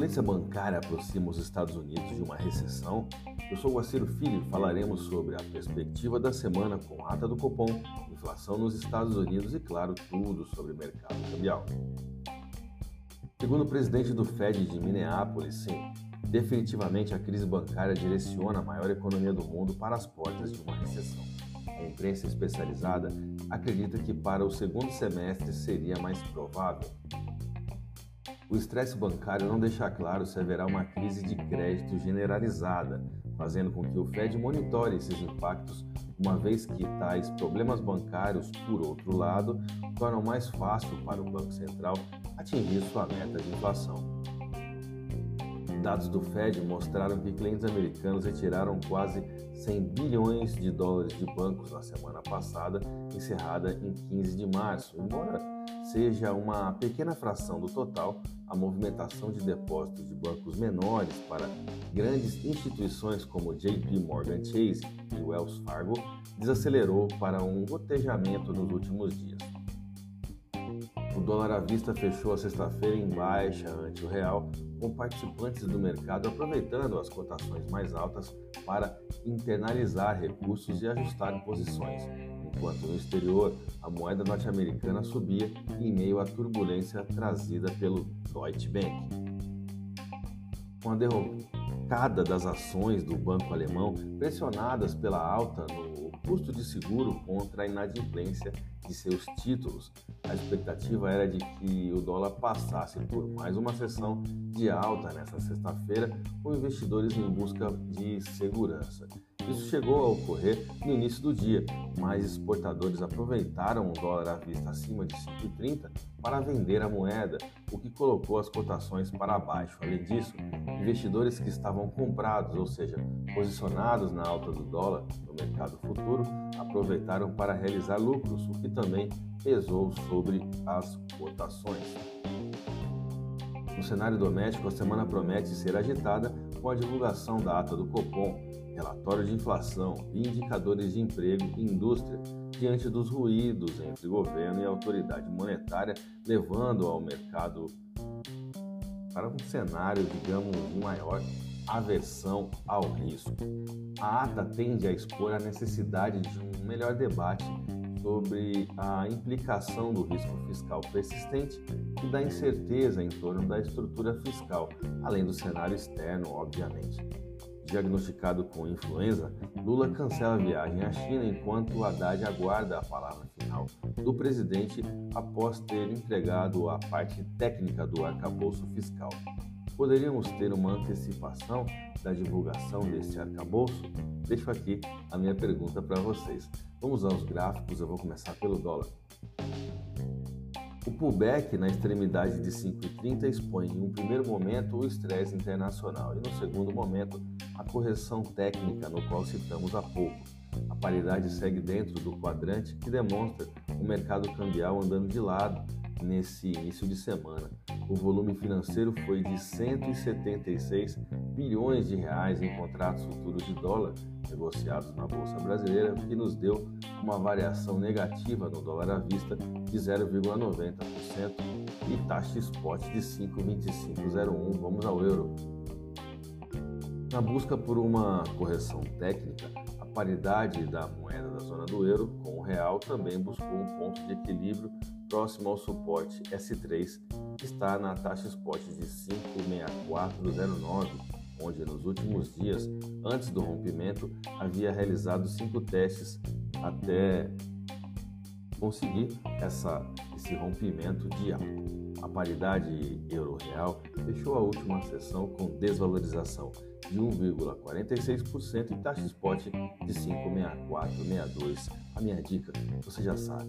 turbulência bancária aproxima os Estados Unidos de uma recessão? Eu sou Guaciro Filho e falaremos sobre a perspectiva da semana com ata do Copom, inflação nos Estados Unidos e, claro, tudo sobre mercado cambial. Segundo o presidente do Fed de Minneapolis, sim, definitivamente a crise bancária direciona a maior economia do mundo para as portas de uma recessão. A imprensa especializada acredita que para o segundo semestre seria mais provável. O estresse bancário não deixa claro se haverá uma crise de crédito generalizada, fazendo com que o Fed monitore esses impactos, uma vez que tais problemas bancários, por outro lado, tornam mais fácil para o Banco Central atingir sua meta de inflação. Dados do Fed mostraram que clientes americanos retiraram quase 100 bilhões de dólares de bancos na semana passada, encerrada em 15 de março. Embora seja uma pequena fração do total, a movimentação de depósitos de bancos menores para grandes instituições como JP Morgan Chase e Wells Fargo desacelerou para um gotejamento nos últimos dias. O dólar à vista fechou a sexta-feira em baixa ante o real, com participantes do mercado aproveitando as cotações mais altas para internalizar recursos e ajustar posições, enquanto no exterior a moeda norte-americana subia em meio à turbulência trazida pelo Deutsche Bank. Com a derrocada das ações do banco alemão, pressionadas pela alta no custo de seguro contra a inadimplência de seus títulos. A expectativa era de que o dólar passasse por mais uma sessão de alta nesta sexta-feira, com investidores em busca de segurança. Isso chegou a ocorrer no início do dia, mas exportadores aproveitaram o dólar à vista acima de 5,30 para vender a moeda, o que colocou as cotações para baixo. Além disso, investidores que estavam comprados, ou seja, posicionados na alta do dólar no mercado futuro, aproveitaram para realizar lucros, o que também pesou sobre as cotações. No cenário doméstico, a semana promete ser agitada com a divulgação da ata do Copom, relatório de inflação e indicadores de emprego e indústria diante dos ruídos entre governo e autoridade monetária, levando ao mercado para um cenário, digamos, de maior aversão ao risco. A ata tende a expor a necessidade de um melhor debate sobre a implicação do risco fiscal persistente e da incerteza em torno da estrutura fiscal, além do cenário externo, obviamente. Diagnosticado com influenza, Lula cancela a viagem à China enquanto Haddad aguarda a palavra final do presidente após ter entregado a parte técnica do arcabouço fiscal. Poderíamos ter uma antecipação da divulgação desse arcabouço? Deixo aqui a minha pergunta para vocês. Vamos aos gráficos, eu vou começar pelo dólar. O pullback na extremidade de 5,30 expõe em um primeiro momento o estresse internacional e no segundo momento a correção técnica no qual citamos há pouco. A paridade segue dentro do quadrante que demonstra o mercado cambial andando de lado nesse início de semana. O volume financeiro foi de 176 bilhões de reais em contratos futuros de dólar negociados na bolsa brasileira, que nos deu uma variação negativa no dólar à vista de 0,90% e taxa spot de 5,2501. Vamos ao euro. Na busca por uma correção técnica, a paridade da moeda da zona do euro com o real também buscou um ponto de equilíbrio próximo ao suporte S3, que está na taxa spot de 56409, onde nos últimos dias, antes do rompimento, havia realizado cinco testes até conseguir essa, esse rompimento de alta. A paridade euro-real fechou a última sessão com desvalorização de 1,46% e taxa spot de 5,6462. A minha dica, você já sabe,